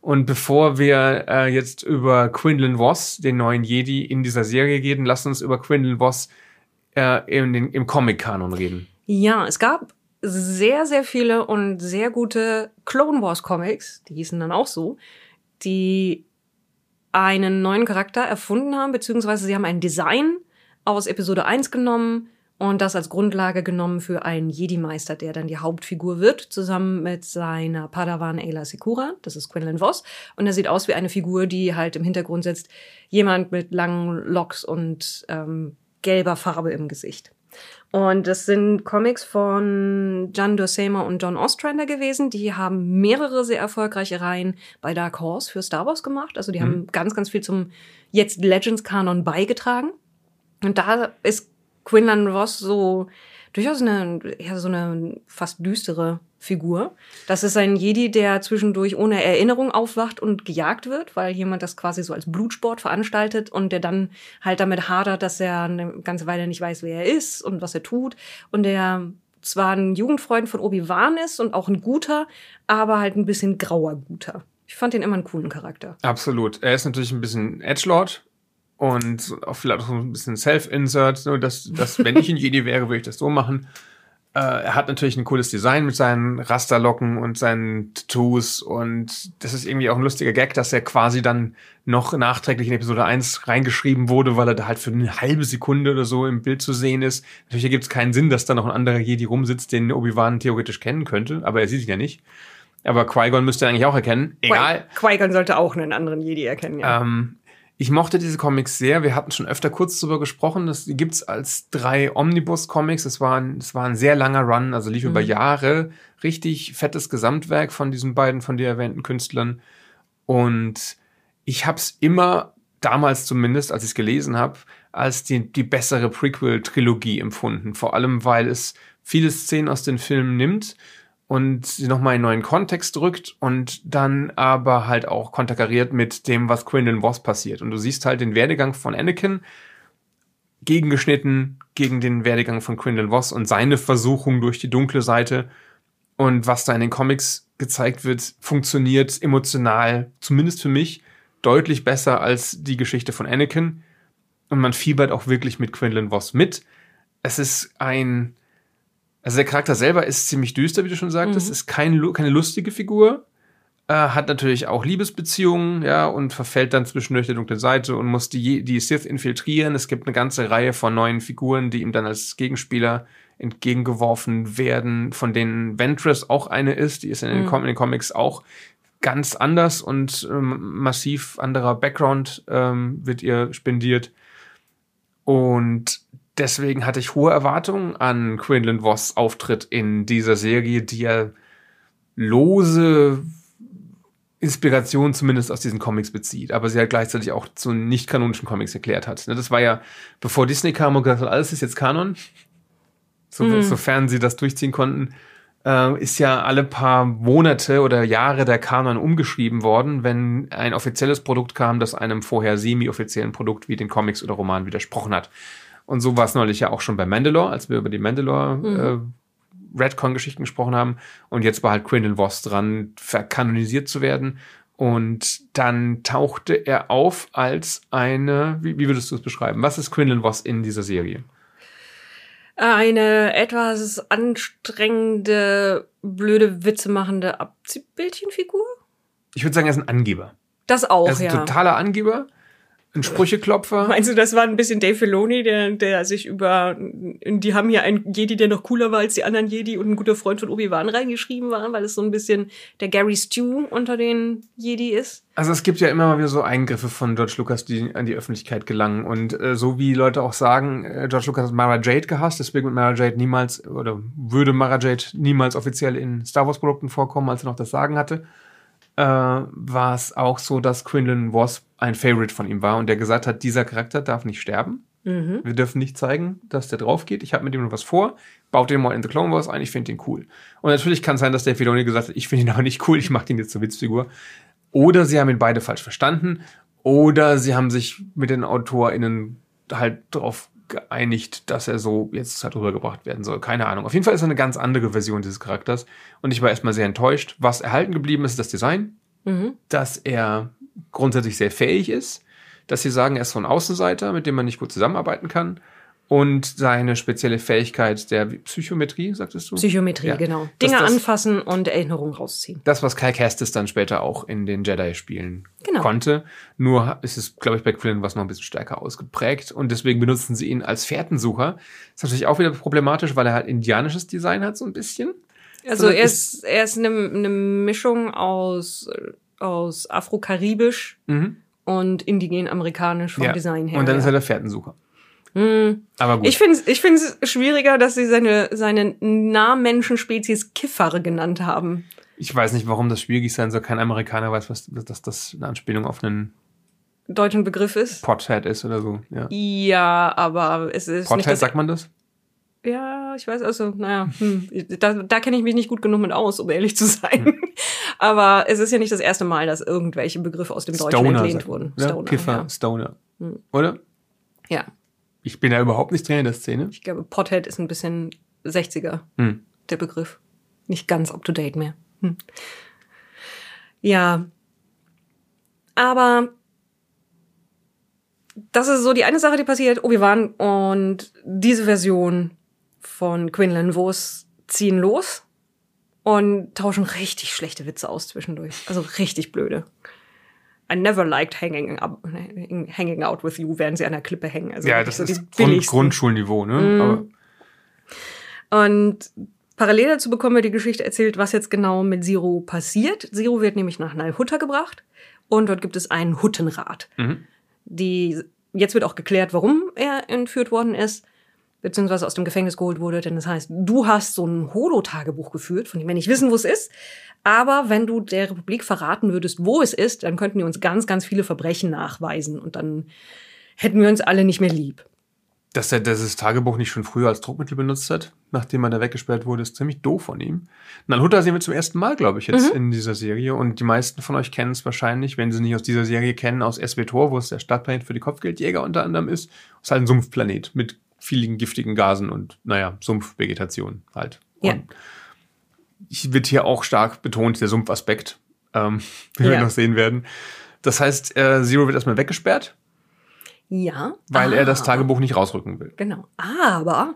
Und bevor wir äh, jetzt über Quinlan Voss, den neuen Jedi, in dieser Serie reden, lass uns über Quinlan Voss äh, in den, im Comic-Kanon reden. ja, es gab sehr, sehr viele und sehr gute Clone Wars Comics, die hießen dann auch so, die einen neuen Charakter erfunden haben, beziehungsweise sie haben ein Design aus Episode 1 genommen und das als Grundlage genommen für einen Jedi-Meister, der dann die Hauptfigur wird, zusammen mit seiner Padawan Ayla Secura. Das ist Quinlan Voss. Und er sieht aus wie eine Figur, die halt im Hintergrund sitzt. Jemand mit langen Locks und ähm, gelber Farbe im Gesicht. Und das sind Comics von Jan Dorsema und John Ostrander gewesen. Die haben mehrere sehr erfolgreiche Reihen bei Dark Horse für Star Wars gemacht. Also die Mhm. haben ganz, ganz viel zum jetzt Legends-Kanon beigetragen. Und da ist Quinlan Voss so durchaus eine, ja, so eine fast düstere Figur. Das ist ein Jedi, der zwischendurch ohne Erinnerung aufwacht und gejagt wird, weil jemand das quasi so als Blutsport veranstaltet und der dann halt damit hadert, dass er eine ganze Weile nicht weiß, wer er ist und was er tut. Und der zwar ein Jugendfreund von Obi-Wan ist und auch ein guter, aber halt ein bisschen grauer guter. Ich fand ihn immer einen coolen Charakter. Absolut. Er ist natürlich ein bisschen Edgelord und auch vielleicht auch so ein bisschen Self-Insert, so dass, dass wenn ich ein (laughs) Jedi wäre, würde ich das so machen. Äh, er hat natürlich ein cooles Design mit seinen Rasterlocken und seinen Tattoos und das ist irgendwie auch ein lustiger Gag, dass er quasi dann noch nachträglich in Episode 1 reingeschrieben wurde, weil er da halt für eine halbe Sekunde oder so im Bild zu sehen ist. Natürlich ergibt es keinen Sinn, dass da noch ein anderer Jedi rumsitzt, den Obi-Wan theoretisch kennen könnte, aber er sieht ihn ja nicht. Aber Qui-Gon müsste er eigentlich auch erkennen. Egal. Qui-Gon sollte auch einen anderen Jedi erkennen, ja. Ähm, ich mochte diese Comics sehr. Wir hatten schon öfter kurz darüber gesprochen. Das gibt's als drei Omnibus-Comics. Es war, ein, es war ein sehr langer Run, also lief mhm. über Jahre. Richtig fettes Gesamtwerk von diesen beiden von dir erwähnten Künstlern. Und ich hab's immer, damals zumindest, als ich es gelesen habe, als die, die bessere Prequel-Trilogie empfunden. Vor allem, weil es viele Szenen aus den Filmen nimmt und sie nochmal in einen neuen Kontext drückt und dann aber halt auch konterkariert mit dem, was Quinlan Voss passiert. Und du siehst halt den Werdegang von Anakin gegengeschnitten gegen den Werdegang von Quinlan Voss und seine Versuchung durch die dunkle Seite. Und was da in den Comics gezeigt wird, funktioniert emotional, zumindest für mich, deutlich besser als die Geschichte von Anakin. Und man fiebert auch wirklich mit Quinlan Voss mit. Es ist ein also der Charakter selber ist ziemlich düster, wie du schon sagtest. Mhm. Ist kein, keine lustige Figur. Äh, hat natürlich auch Liebesbeziehungen, ja, und verfällt dann zwischendurch der dunklen Seite und muss die, die Sith infiltrieren. Es gibt eine ganze Reihe von neuen Figuren, die ihm dann als Gegenspieler entgegengeworfen werden, von denen Ventress auch eine ist. Die ist in den, mhm. in den Comics auch ganz anders und ähm, massiv anderer Background ähm, wird ihr spendiert. Und deswegen hatte ich hohe Erwartungen an Quinlan Voss Auftritt in dieser Serie, die ja lose Inspiration zumindest aus diesen Comics bezieht, aber sie halt gleichzeitig auch zu nicht kanonischen Comics erklärt hat. Ne, das war ja, bevor Disney kam und gesagt hat, alles ist jetzt Kanon, so, mhm. sofern sie das durchziehen konnten, äh, ist ja alle paar Monate oder Jahre der Kanon umgeschrieben worden, wenn ein offizielles Produkt kam, das einem vorher semi-offiziellen Produkt wie den Comics oder Roman widersprochen hat. Und so war es neulich ja auch schon bei Mandalore, als wir über die Mandalore mhm. äh, Redcon-Geschichten gesprochen haben. Und jetzt war halt Quinlan Voss dran, verkanonisiert zu werden. Und dann tauchte er auf als eine, wie, wie würdest du es beschreiben? Was ist Quinlan Voss in dieser Serie? Eine etwas anstrengende, blöde, Witze machende Abziehbildchenfigur? Ich würde sagen, er ist ein Angeber. Das auch, ja. Er ist ein ja. totaler Angeber ein Sprücheklopfer. Meinst du, das war ein bisschen Dave Filoni, der, der sich über, die haben hier einen Jedi, der noch cooler war als die anderen Jedi und ein guter Freund von Obi-Wan reingeschrieben war, weil es so ein bisschen der Gary Stew unter den Jedi ist? Also es gibt ja immer mal wieder so Eingriffe von George Lucas, die an die Öffentlichkeit gelangen. Und äh, so wie Leute auch sagen, äh, George Lucas hat Mara Jade gehasst, deswegen wird Mara Jade niemals, oder würde Mara Jade niemals offiziell in Star Wars-Produkten vorkommen, als er noch das Sagen hatte äh, war es auch so, dass Quinlan Wasp ein Favorite von ihm war und der gesagt hat, dieser Charakter darf nicht sterben. Mhm. Wir dürfen nicht zeigen, dass der drauf geht. Ich habe mit ihm noch was vor. Baut den mal in The Clone Wars ein. Ich finde den cool. Und natürlich kann es sein, dass der Filoni gesagt hat, ich finde ihn aber nicht cool. Ich mache den jetzt zur Witzfigur. Oder sie haben ihn beide falsch verstanden. Oder sie haben sich mit den AutorInnen halt drauf geeinigt, dass er so jetzt halt rübergebracht werden soll. Keine Ahnung. Auf jeden Fall ist er eine ganz andere Version dieses Charakters. Und ich war erstmal sehr enttäuscht. Was erhalten geblieben ist, ist das Design. Mhm. Dass er grundsätzlich sehr fähig ist. Dass sie sagen, er ist so ein Außenseiter, mit dem man nicht gut zusammenarbeiten kann und seine spezielle Fähigkeit der Psychometrie, sagtest du? Psychometrie, ja. genau. Dinge das, anfassen und Erinnerungen rausziehen. Das, was Kyle Kestis dann später auch in den Jedi spielen genau. konnte. Nur ist es, glaube ich, bei Quillen was noch ein bisschen stärker ausgeprägt und deswegen benutzen sie ihn als Fährtensucher. Das ist natürlich auch wieder problematisch, weil er halt indianisches Design hat, so ein bisschen. Also, also er ist, er ist eine, eine Mischung aus, aus afro-karibisch mhm. und indigen-amerikanisch vom ja. Design her. Und dann ja. ist er der Fährtensucher. Hm. Aber gut. Ich finde es ich find's schwieriger, dass sie seine, seine Nahmenschenspezies Kiffere genannt haben. Ich weiß nicht, warum das schwierig sein soll. Kein Amerikaner weiß, was, dass das eine Anspielung auf einen deutschen Begriff ist. Pothead ist oder so. Ja, ja aber es ist. Pothead, sagt man das? Ja, ich weiß, also, naja, hm, da, da kenne ich mich nicht gut genug mit aus, um ehrlich zu sein. (laughs) Aber es ist ja nicht das erste Mal, dass irgendwelche Begriffe aus dem Deutschen Stoner, entlehnt sagt wurden. Stoner, Kiffer, ja. Stoner. Hm. Oder? ja. Ich bin ja überhaupt nicht drin in der Szene. Ich glaube, Pothead ist ein bisschen 60er, Hm. der Begriff. Nicht ganz up to date mehr. Hm. Ja. Aber das ist so die eine Sache, die passiert. Obi-Wan und diese Version von Quinlan Vos ziehen los und tauschen richtig schlechte Witze aus zwischendurch. Also richtig blöde. I never liked hanging, up, hanging out with you, während sie an der Klippe hängen. Also Ja, das so ist Grund. Grundschulniveau, ne? Aber Und parallel dazu bekommen wir die Geschichte erzählt, was jetzt genau mit Zero passiert. Zero wird nämlich nach Nalhutta gebracht und dort gibt es einen Huttenrat. Mhm. Die, jetzt wird auch geklärt, warum er entführt worden ist, beziehungsweise aus dem Gefängnis geholt wurde. Denn das heißt, du hast so ein Holo-Tagebuch geführt, von dem wir nicht wissen, wo es ist. Aber wenn du der Republik verraten würdest, wo es ist, dann könnten die uns ganz, ganz viele Verbrechen nachweisen und dann hätten wir uns alle nicht mehr lieb. dass er dieses Tagebuch nicht schon früher als Druckmittel benutzt hat, nachdem er da weggesperrt wurde, ist ziemlich doof von ihm. Nalhutta sehen wir zum ersten Mal, glaube ich, jetzt Mhm. in dieser Serie. Und die meisten von euch kennen es wahrscheinlich, wenn sie nicht aus dieser Serie kennen, aus SWTOR, wo es der Startplanet für die Kopfgeldjäger unter anderem ist. Es ist halt ein Sumpfplanet mit vielen giftigen Gasen und, naja, Sumpfvegetation halt. Ja. Und ich wird hier auch stark betont, der Sumpfaspekt, ähm, (laughs) wie wir Ja. noch sehen werden. Das heißt, äh, Zero wird erstmal weggesperrt, Ja. weil er das Ah. Tagebuch nicht rausrücken will. Genau. Aber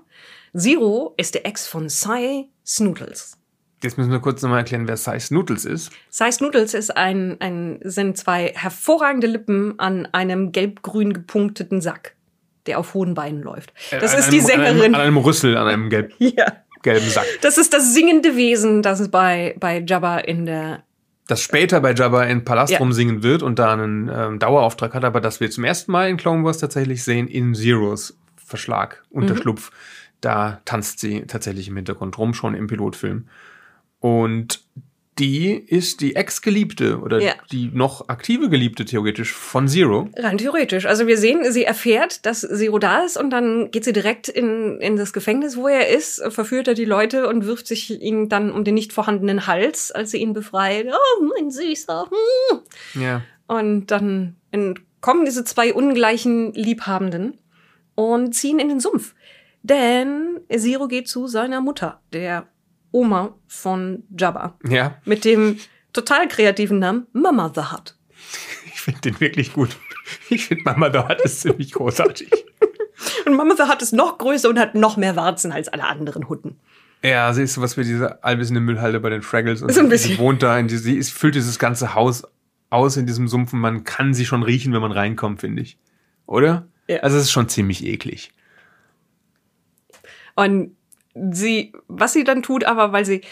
Zero ist der Ex von Cy Snoodles. Jetzt müssen wir kurz nochmal erklären, wer Size Noodles ist. Cy Snoodles ist ein, ein, sind zwei hervorragende Lippen an einem gelb-grün gepunkteten Sack, der auf hohen Beinen läuft. Das Äh, An ist die einem- An einem, Sängerin. an einem Rüssel, an einem gelb, (laughs) Ja. gelben Sack. Das ist das singende Wesen, das es bei, bei Jabba in der. Das später bei Jabba in Palast Ja. rumsingen wird und da einen ähm, Dauerauftrag hat, aber das wir zum ersten Mal in Clone Wars tatsächlich sehen, in Zeros Verschlag, Mhm. Unterschlupf. Da tanzt sie tatsächlich im Hintergrund rum, schon im Pilotfilm. Und die ist die Ex-Geliebte oder Ja. die noch aktive Geliebte theoretisch von Zero. Rein theoretisch. Also wir sehen, sie erfährt, dass Zero da ist und dann geht sie direkt in, in das Gefängnis, wo er ist, verführt er die Leute und wirft sich ihm dann um den nicht vorhandenen Hals, als sie ihn befreit. Oh, mein Süßer. Hm. Ja. Und dann entkommen diese zwei ungleichen Liebhabenden und ziehen in den Sumpf. Denn Zero geht zu seiner Mutter, der Oma von Jabba, Ja, mit dem total kreativen Namen Mama the Hut. ich finde den wirklich gut. Ich finde Mama dort ist ziemlich großartig. (laughs) Und Mama the Hut ist noch größer und hat noch mehr Warzen als alle anderen Hutten. Ja, sie ist sowas wie diese allwissende Müllhalde bei den Fraggles. Und So ein bisschen. Sie wohnt da, in die, sie ist, füllt dieses ganze Haus aus in diesem Sumpf und man kann sie schon riechen, wenn man reinkommt, finde ich. Oder? Ja. Also es ist schon ziemlich eklig. Und sie, was sie dann tut, aber weil sie,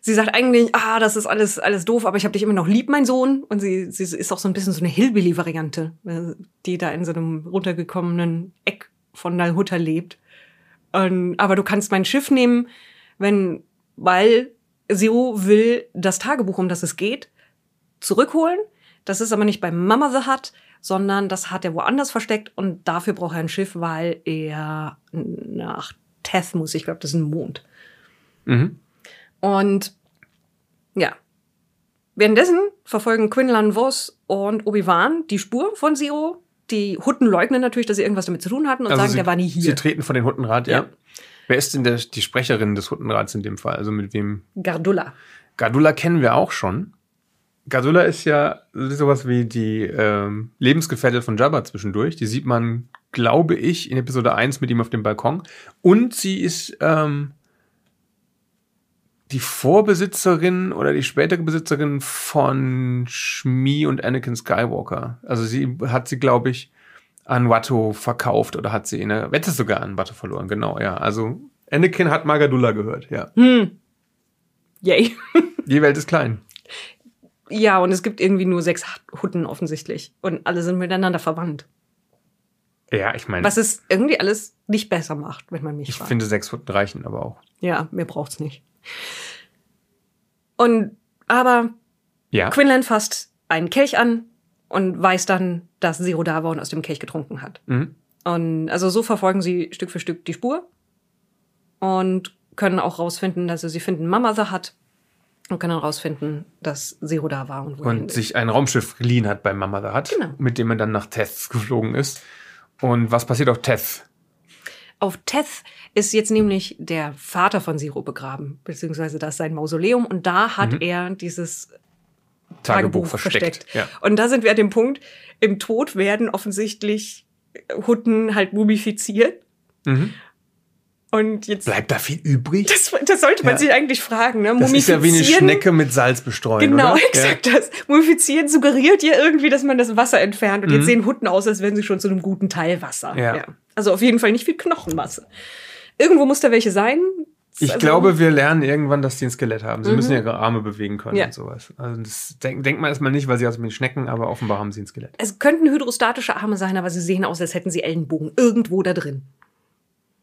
sie sagt eigentlich, ah, das ist alles, alles doof, aber ich habe dich immer noch lieb, mein Sohn. Und sie, sie ist auch so ein bisschen so eine Hillbilly-Variante, äh, die da in so einem runtergekommenen Eck von Nalhutta lebt. Und, aber du kannst mein Schiff nehmen, wenn, weil Zero will das Tagebuch, um das es geht, zurückholen. Das ist aber nicht bei Mama the Hut, sondern das hat er woanders versteckt und dafür braucht er ein Schiff, weil er nach Teth muss. Ich glaube, das ist ein Mond. Mhm. Und ja. Währenddessen verfolgen Quinlan Voss und Obi-Wan die Spur von Zero. Die Hutten leugnen natürlich, dass sie irgendwas damit zu tun hatten und sagen, Also sie, der war nie Sie hier. treten vor den Huttenrat, ja. Ja. Wer ist denn der, die Sprecherin des Huttenrats in dem Fall? Also mit wem? Gardulla. Gardula kennen wir auch schon. Gardula ist ja sowas wie die ähm, Lebensgefährtin von Jabba zwischendurch. Die sieht man, glaube ich, in Episode 1 mit ihm auf dem Balkon. Und sie ist ähm, die Vorbesitzerin oder die spätere Besitzerin von Shmi und Anakin Skywalker. Also sie hat sie, glaube ich, an Watto verkauft oder hat sie in der Wette sogar an Watto verloren. Genau, ja. Also Anakin hat mal Gardula gehört, ja. Hm. Yay. (laughs) Die Welt ist klein. ja, und es gibt irgendwie nur sechs Hutten offensichtlich. Und alle sind miteinander verwandt. Ja, ich meine, Was es irgendwie alles nicht besser macht, wenn man mich ich fragt. finde sechs Hutten reichen aber auch. Ja, mir braucht's nicht. Und aber Ja. Quinlan fasst einen Kelch an und weiß dann, dass Zero da war und aus dem Kelch getrunken hat. Mhm. Und also so verfolgen sie Stück für Stück die Spur. und können auch rausfinden, also sie finden Mama the hat und können dann rausfinden, dass Zero da war und wohin Und sich ein Raumschiff geliehen hat bei Mama the Hut, Genau. mit dem er dann nach Teth geflogen ist. Und was passiert auf Teth? Auf Teth ist jetzt nämlich der Vater von Zero begraben, beziehungsweise da ist sein Mausoleum und da hat er dieses Tagebuch, versteckt. Ja. Und da sind wir an dem Punkt, im Tod werden offensichtlich Hutten halt mumifiziert. Mhm. Und jetzt, Bleibt da viel übrig? das, das sollte man Ja. sich eigentlich fragen, ne? Das ist ja wie eine Schnecke mit Salz bestreuen, Genau, oder? (laughs) exakt das. Mumifizieren suggeriert ja irgendwie, dass man das Wasser entfernt. Und Mhm. jetzt sehen Hutten aus, als wären sie schon zu einem guten Teil Wasser. Ja. Also auf jeden Fall nicht viel Knochenmasse. Irgendwo muss da welche sein. Ich Also- glaube, wir lernen irgendwann, dass die ein Skelett haben. Sie müssen ihre Arme bewegen können Ja. und sowas. Also das denk, denkt man erstmal nicht, weil sie aus mit Schnecken, aber offenbar haben sie ein Skelett. Es könnten hydrostatische Arme sein, aber sie sehen aus, als hätten sie Ellenbogen irgendwo da drin.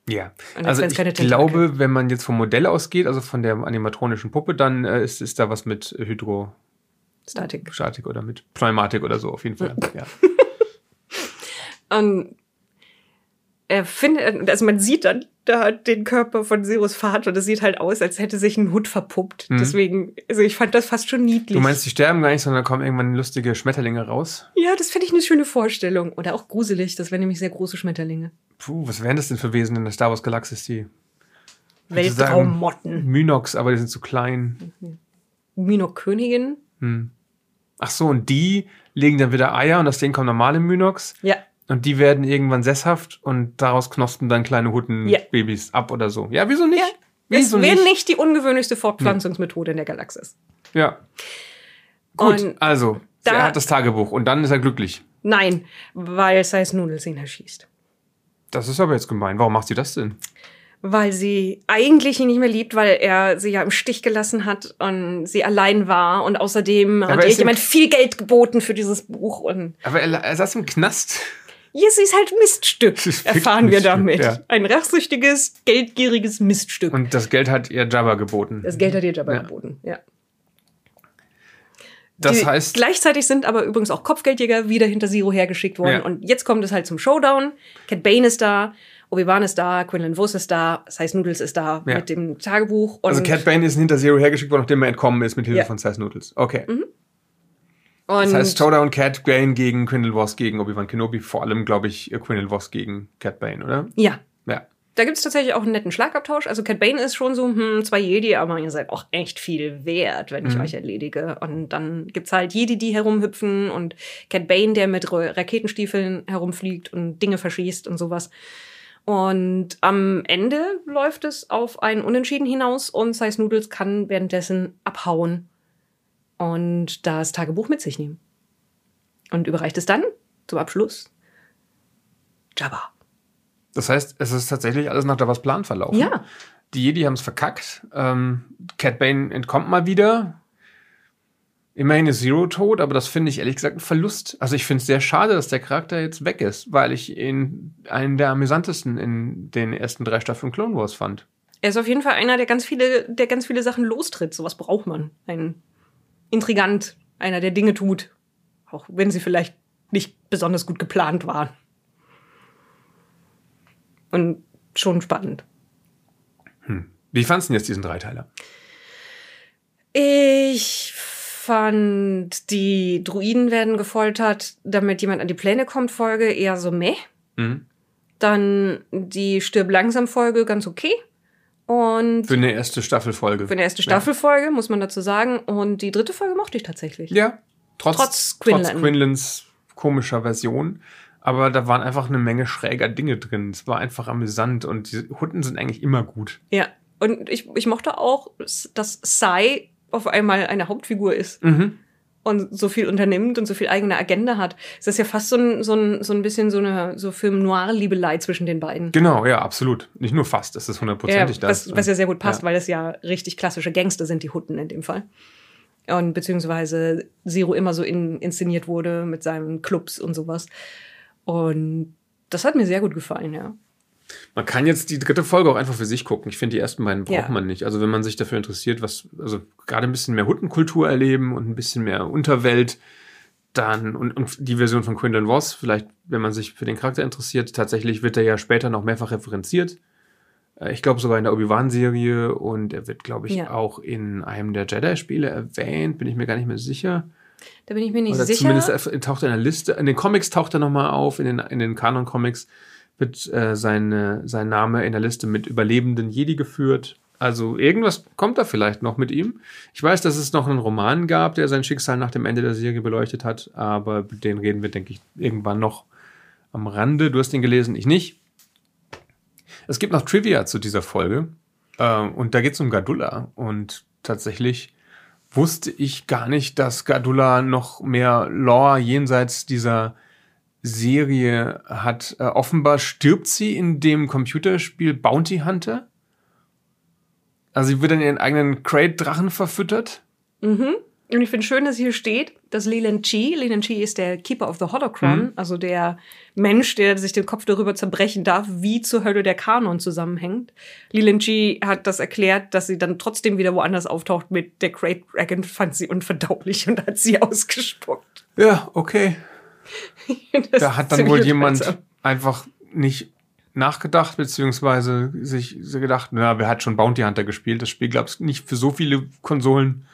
Ja. Also ich Tentakel. glaube, wenn man jetzt vom Modell ausgeht, also von der animatronischen Puppe, dann äh, ist, ist da was mit Hydrostatik Statik. oder mit Pneumatik oder so auf jeden Fall. ja. (laughs) Und er findet, also man sieht dann da den Körper von Zeros Vater und es sieht halt aus, als hätte sich ein Hut verpuppt. Deswegen, also ich fand das fast schon niedlich. Mhm. Du meinst, die sterben gar nicht, sondern kommen irgendwann lustige Schmetterlinge raus? ja, das finde ich eine schöne Vorstellung. Oder auch gruselig, das wären nämlich sehr große Schmetterlinge. Puh, was wären das denn für Wesen in der Star Wars Galaxis? Die Weltraummotten. Mynox, aber die sind zu klein. Minok-Königin. Ach so, und die legen dann wieder Eier und aus denen kommen normale Mynox. Ja. Und die werden irgendwann sesshaft und daraus knospen dann kleine Ja. Huttenbabys ab oder so. Ja, wieso nicht? Es Wieso wäre nicht? nicht die ungewöhnlichste Fortpflanzungsmethode in der Galaxis. Ja. Gut, Und also, da- er hat das Tagebuch und dann ist er glücklich. Nein, weil Size Noodles ihn erschießt. Das ist aber jetzt gemein. Warum macht sie das denn? Weil sie eigentlich ihn nicht mehr liebt, weil er sie ja im Stich gelassen hat und sie allein war. Und außerdem Aber hat ihr jemand viel Geld geboten für dieses Buch. Und Aber er, er saß im Knast. Ja, sie ist halt Miststück, ist erfahren wir Miststück, damit. ja. Ein rachsüchtiges, geldgieriges Miststück. Und das Geld hat ihr Jabba geboten. das Geld hat ihr Jabba Ja. geboten, ja. Das Die- heißt, Gleichzeitig sind aber übrigens auch Kopfgeldjäger wieder hinter Zero hergeschickt worden. Ja. Und jetzt kommt es halt zum Showdown. Cat Bane ist da, Obi-Wan ist da, Quinlan Vos ist da, Size Noodles ist da mit dem Tagebuch. Und, also Cat Bane ist hinter Zero hergeschickt worden, nachdem er entkommen ist mit Hilfe. Mhm. von Size Noodles. Okay. Und Das heißt Showdown Cat Bane gegen Voss gegen Obi-Wan Kenobi. Vor allem, glaube ich, Quindle Voss gegen Cat Bane, oder? ja, Ja. da gibt es tatsächlich auch einen netten Schlagabtausch. Also Cat Bane ist schon so, hm, zwei Jedi, aber ihr seid auch echt viel wert, wenn ich Mhm. euch erledige. Und dann gibt's halt Jedi, die herumhüpfen und Cat Bane, der mit Ra- Raketenstiefeln herumfliegt und Dinge verschießt und sowas. Und am Ende läuft es auf ein Unentschieden hinaus und Size Noodles kann währenddessen abhauen und das Tagebuch mit sich nehmen. Und überreicht es dann zum Abschluss Jabba. Das heißt, es ist tatsächlich alles nach Javas Plan verlaufen. Ja. Die Jedi haben es verkackt. Ähm, Cat Bane entkommt mal wieder. Immerhin ist Zero tot, aber das finde ich ehrlich gesagt ein Verlust. Also ich finde es sehr schade, dass der Charakter jetzt weg ist, weil ich ihn einen der amüsantesten in den ersten drei Staffeln Clone Wars fand. Er ist auf jeden Fall einer, der ganz viele, der ganz viele Sachen lostritt. Sowas braucht man. Ein Intrigant, einer, der Dinge tut. Auch wenn sie vielleicht nicht besonders gut geplant waren. Und schon spannend. Wie fandst du denn jetzt diesen Dreiteiler? Ich fand, die Druiden werden gefoltert, damit jemand an die Pläne kommt, Folge eher so meh. Mhm. Dann die Stirb langsam Folge ganz okay. Und Für eine erste Staffelfolge. für eine erste Staffelfolge, muss man dazu sagen. Und die dritte Folge mochte ich tatsächlich. Ja, trotz, Trotz Quinlan. trotz Quinlans komischer Version. Aber da waren einfach eine Menge schräger Dinge drin. Es war einfach amüsant und die Hunden sind eigentlich immer gut. Ja. Und ich, ich mochte auch, dass Sai auf einmal eine Hauptfigur ist Mhm. Und so viel unternimmt und so viel eigene Agenda hat. Es ist ja fast so ein, so ein, so ein bisschen so eine so Film-Noir-Liebelei zwischen den beiden. Genau, ja, absolut. Nicht nur fast, es ist Ja, hundertprozentig das. was, was ja sehr gut passt, Ja. weil es ja richtig klassische Gangster sind, die Hutten in dem Fall. Und beziehungsweise Zero immer so in, inszeniert wurde mit seinen Clubs und sowas. Und das hat mir sehr gut gefallen, ja. Man kann jetzt die dritte Folge auch einfach für sich gucken. Ich finde, die ersten beiden braucht Ja. man nicht. Also wenn man sich dafür interessiert, was, also gerade ein bisschen mehr Huttenkultur erleben und ein bisschen mehr Unterwelt, dann, und, und die Version von Quinlan Voss, vielleicht, wenn man sich für den Charakter interessiert, tatsächlich wird er ja später noch mehrfach referenziert. Äh, Ich glaube sogar in der Obi-Wan-Serie und er wird, glaube ich, Ja. auch in einem der Jedi-Spiele erwähnt, bin ich mir gar nicht mehr sicher. Da bin ich mir nicht Oder sicher. zumindest taucht er in der Liste. In den Comics taucht er nochmal auf, in den, in den Kanon-Comics wird äh, seine, sein Name in der Liste mit überlebenden Jedi geführt. Also irgendwas kommt da vielleicht noch mit ihm. Ich weiß, dass es noch einen Roman gab, der sein Schicksal nach dem Ende der Serie beleuchtet hat, aber den reden wir, denke ich, irgendwann noch am Rande. Du hast ihn gelesen, ich nicht. Es gibt noch Trivia zu dieser Folge äh, und da geht es um Gadulla und tatsächlich wusste ich gar nicht, dass Gadulla noch mehr Lore jenseits dieser Serie hat. Äh, offenbar stirbt sie in dem Computerspiel Bounty Hunter. Also sie wird in ihren eigenen Crate-Drachen verfüttert. Mhm. Und ich finde schön, dass hier steht, dass Leland Chi, Leland Chi ist der Keeper of the Holocron, Mhm. also der Mensch, der sich den Kopf darüber zerbrechen darf, wie zur Hölle der Kanon zusammenhängt. Leland Chi hat das erklärt, dass sie dann trotzdem wieder woanders auftaucht mit der Great Dragon, fand sie unverdaulich und hat sie (laughs) ausgespuckt. Ja, okay. (laughs) Da hat dann wohl jemand unterhaltsam. einfach nicht nachgedacht, beziehungsweise sich gedacht, na, wer hat schon Bounty Hunter gespielt? Das Spiel, glaubst nicht für so viele Konsolen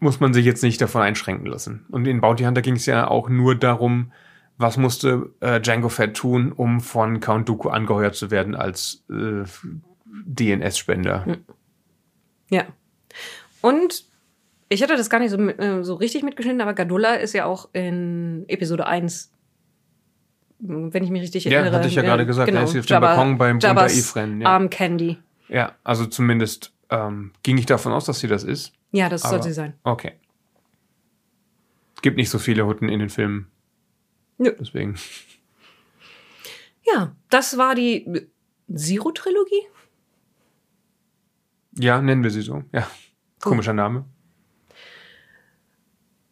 muss man sich jetzt nicht davon einschränken lassen. Und in Bounty Hunter ging es ja auch nur darum, was musste äh, Django Fett tun, um von Count Dooku angeheuert zu werden als äh, DNS-Spender. Ja. Und ich hatte das gar nicht so, äh, so richtig mitgeschnitten, aber Gadulla ist ja auch in Episode 1, wenn ich mich richtig Ja, erinnere. hatte ich ja gerade gesagt, Genau, er ist auf dem Balkon beim Bunta Jabba's Ifren, ja. Arm Candy. Ja, also zumindest ähm, ging ich davon aus, dass sie das ist. Ja, das soll Aber- sie sein. Okay. Es gibt nicht so viele Hutten in den Filmen. Nö. Deswegen. Ja, das war die Zero-Trilogie. Ja, nennen wir sie so. Ja. Komischer Name.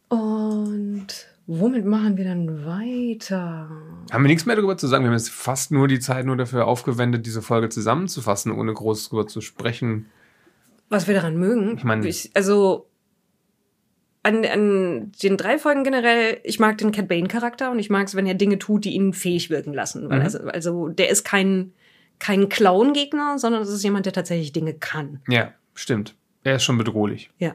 Und womit machen wir dann weiter? Haben wir nichts mehr darüber zu sagen. Wir haben jetzt fast nur die Zeit nur dafür aufgewendet, diese Folge zusammenzufassen, ohne groß darüber zu sprechen. Was wir daran mögen. Ich meine- also an, an den drei Folgen generell, ich mag den Cat Bane-Charakter und ich mag es, wenn er Dinge tut, die ihn fähig wirken lassen. Weil Mhm. also, also der ist kein, kein Clown-Gegner, sondern das ist jemand, der tatsächlich Dinge kann. Ja, stimmt. Er ist schon bedrohlich. Ja.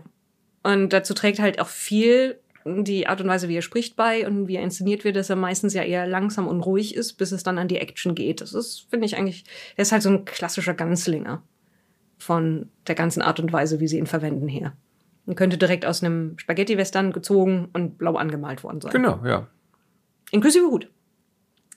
Und dazu trägt halt auch viel die Art und Weise, wie er spricht bei und wie er inszeniert wird, dass er meistens ja eher langsam und ruhig ist, bis es dann an die Action geht. Das ist, finde ich eigentlich, er ist halt so ein klassischer Ganzlinger von der ganzen Art und Weise, wie sie ihn verwenden her. Und könnte direkt aus einem Spaghetti-Western gezogen und blau angemalt worden sein. Genau, ja. Inklusive Hut.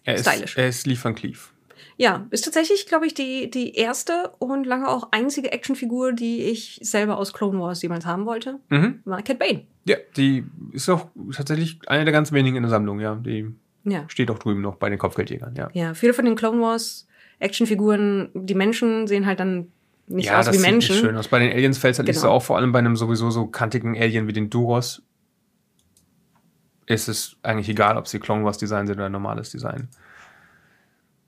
Er ist, Stylisch. Er ist Lee Van Cleef. Ja, ist tatsächlich, glaube ich, die, die erste und lange auch einzige Actionfigur, die ich selber aus Clone Wars jemals haben wollte, Mhm. war Cat Bane. Ja, die ist auch tatsächlich eine der ganz wenigen in der Sammlung, ja. Die Ja. steht auch drüben noch bei den Kopfgeldjägern, ja. Ja, viele von den Clone Wars Actionfiguren, die Menschen sehen halt dann nicht ja, aus das wie Menschen. nicht schön aus. Bei den Aliens fällt es halt nicht so Genau. auf, vor allem bei einem sowieso so kantigen Alien wie den Duros. Ist es eigentlich egal, ob sie Clone Wars Design sind oder normales Design.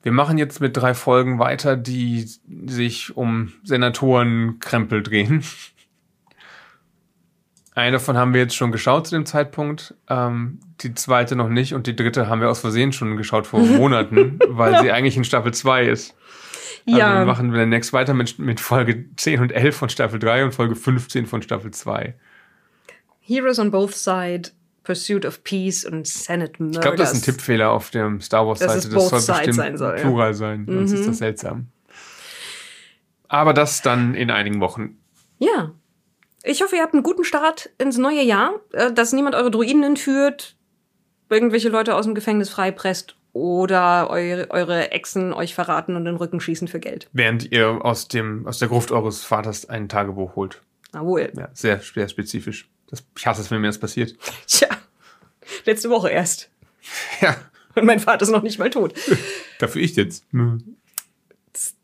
Wir machen jetzt mit drei Folgen weiter, die sich um Senatorenkrempel drehen. (laughs) Eine davon haben wir jetzt schon geschaut zu dem Zeitpunkt, ähm, die zweite noch nicht und die dritte haben wir aus Versehen schon geschaut vor (laughs) Monaten, weil sie eigentlich in Staffel 2 ist. Also ja, wir machen wir demnächst weiter mit, mit Folge 10 und 11 von Staffel 3 und Folge 15 von Staffel 2. Heroes on both side, Pursuit of Peace und Senate Murders. Ich glaube, das ist ein Tippfehler auf der Star Wars Dass Seite. es Das soll bestimmt sein soll, ja. Plural sein, sonst ist Mhm. das seltsam. Aber das dann in einigen Wochen. Ja. Ich hoffe, ihr habt einen guten Start ins neue Jahr, äh, dass niemand eure Druiden entführt, irgendwelche Leute aus dem Gefängnis freipresst oder eure, eure Exen euch verraten und den Rücken schießen für Geld. Während ihr aus, dem, aus der Gruft eures Vaters ein Tagebuch holt. Jawohl. Ja, sehr, sehr spezifisch. Das, ich hasse es, wenn mir das passiert. (laughs) Tja, letzte Woche erst. Ja, Und mein Vater ist noch nicht mal tot. (laughs) dafür ich jetzt. Hm.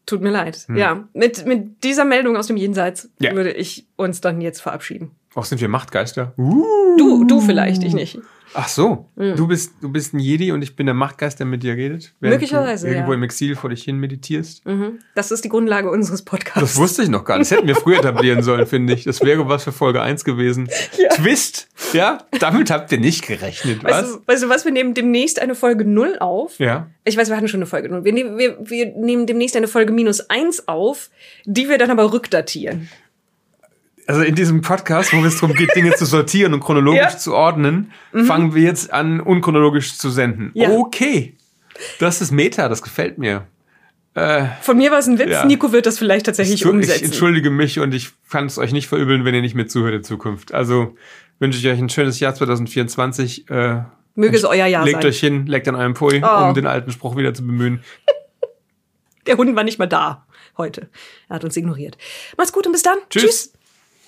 Tut mir leid. Ja, mit, mit dieser Meldung aus dem Jenseits Ja. würde ich uns dann jetzt verabschieden. Auch sind wir Machtgeister. Uh. Du, du vielleicht, ich nicht. Ach so, du bist du bist ein Jedi und ich bin der Machtgeist, der mit dir redet. Möglicherweise, du irgendwo ja. im Exil vor dich hin meditierst. Mhm. Das ist die Grundlage unseres Das Podcasts. wusste ich noch gar nicht. Das hätten wir früher etablieren sollen, finde ich. Das wäre was für Folge 1 gewesen. Ja. Twist. Ja, damit habt ihr nicht gerechnet, was? Weißt du, weißt du was? Wir nehmen demnächst eine Folge 0 auf. Ja. Ich weiß, wir hatten schon eine Folge 0. Wir nehmen, wir, wir nehmen demnächst eine Folge minus 1 auf, die wir dann aber rückdatieren. Also in diesem Podcast, wo es darum geht, Dinge zu sortieren und chronologisch Ja. Mhm. zu ordnen, fangen wir jetzt an, unchronologisch zu senden. Ja. Okay. Das ist Meta, das gefällt mir. Äh, Von mir war es ein Witz. Ja. Nico wird das vielleicht tatsächlich ich, ich umsetzen. entschuldige mich und ich kann es euch nicht verübeln, wenn ihr nicht mehr zuhört in Zukunft. Also wünsche ich euch ein schönes Jahr 2024. Äh, Möge es euer Jahr legt sein. euch hin, legt an eurem Pui, Oh. um den alten Spruch wieder zu bemühen. (laughs) Der Hund war nicht mal da heute. Er hat uns ignoriert. Macht's gut und bis dann. Tschüss.